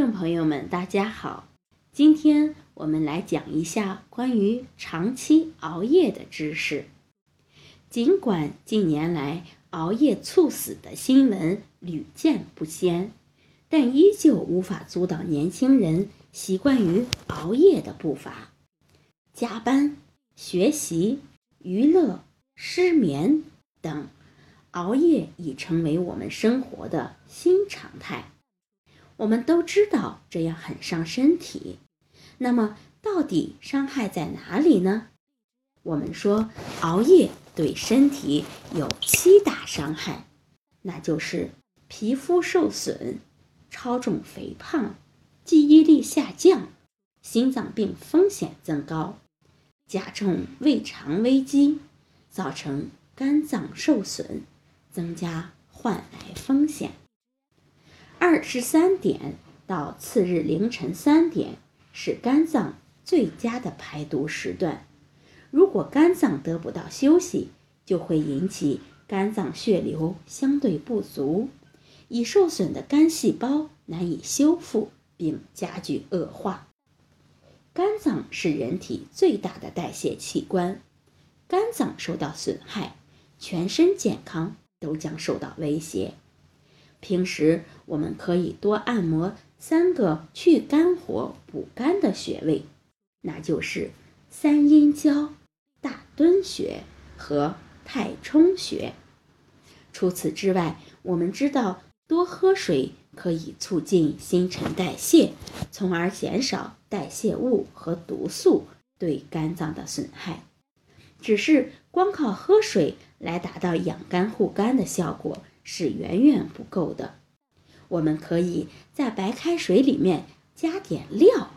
众朋友们，大家好，今天我们来讲一下关于长期熬夜的知识。尽管近年来熬夜猝死的新闻屡见不鲜，但依旧无法阻挡年轻人习惯于熬夜的步伐。加班、学习、娱乐、失眠等，熬夜已成为我们生活的新常态。我们都知道这样很伤身体，那么到底伤害在哪里呢？我们说熬夜对身体有七大伤害，那就是皮肤受损、超重肥胖、记忆力下降、心脏病风险增高、加重胃肠危机、造成肝脏受损、增加患癌风险。二十三点到次日凌晨三点是肝脏最佳的排毒时段。如果肝脏得不到休息，就会引起肝脏血流相对不足，已受损的肝细胞难以修复，并加剧恶化。肝脏是人体最大的代谢器官，肝脏受到损害，全身健康都将受到威胁。平时我们可以多按摩三个去肝火、补肝的穴位，那就是三阴交、大敦穴和太冲穴。除此之外，我们知道多喝水可以促进新陈代谢，从而减少代谢物和毒素对肝脏的损害。只是光靠喝水来达到养肝护肝的效果。是远远不够的。我们可以在白开水里面加点料，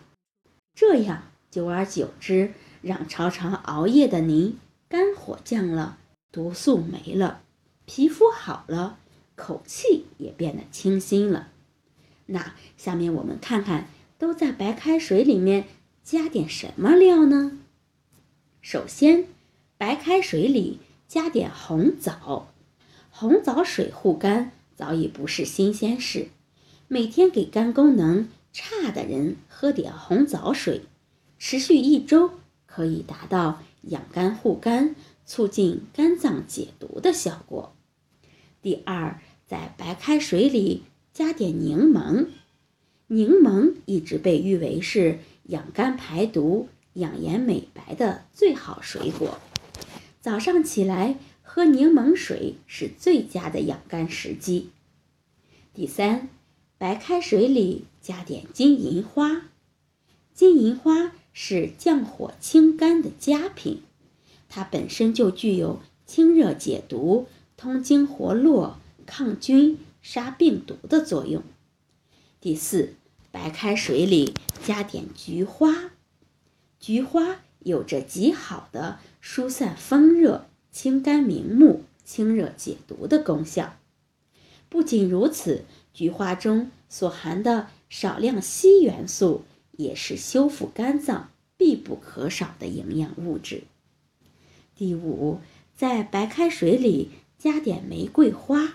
这样久而久之，让常常熬夜的您肝火降了，毒素没了，皮肤好了，口气也变得清新了。那下面我们看看都在白开水里面加点什么料呢？首先，白开水里加点红枣。红枣水护肝早已不是新鲜事，每天给肝功能差的人喝点红枣水，持续一周可以达到养肝护肝、促进肝脏解毒的效果。第二，在白开水里加点柠檬，柠檬一直被誉为是养肝排毒、养颜美白的最好水果。早上起来。喝柠檬水是最佳的养肝时机。第三，白开水里加点金银花。金银花是降火清肝的佳品，它本身就具有清热解毒、通经活络、抗菌、杀病毒的作用。第四，白开水里加点菊花。菊花有着极好的疏散风热。清肝明目、清热解毒的功效。不仅如此，菊花中所含的少量硒元素也是修复肝脏必不可少的营养物质。第五，在白开水里加点玫瑰花。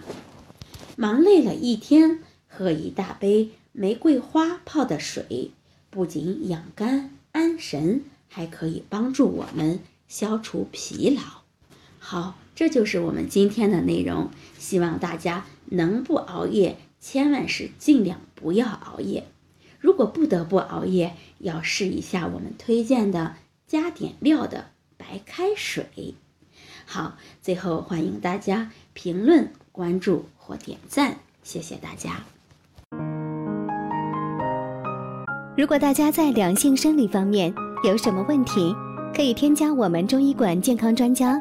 忙累了一天，喝一大杯玫瑰花泡的水，不仅养肝安神，还可以帮助我们消除疲劳。好，这就是我们今天的内容。希望大家能不熬夜，千万是尽量不要熬夜。如果不得不熬夜，要试一下我们推荐的加点料的白开水。好，最后欢迎大家评论、关注或点赞，谢谢大家。如果大家在两性生理方面有什么问题，可以添加我们中医馆健康专家。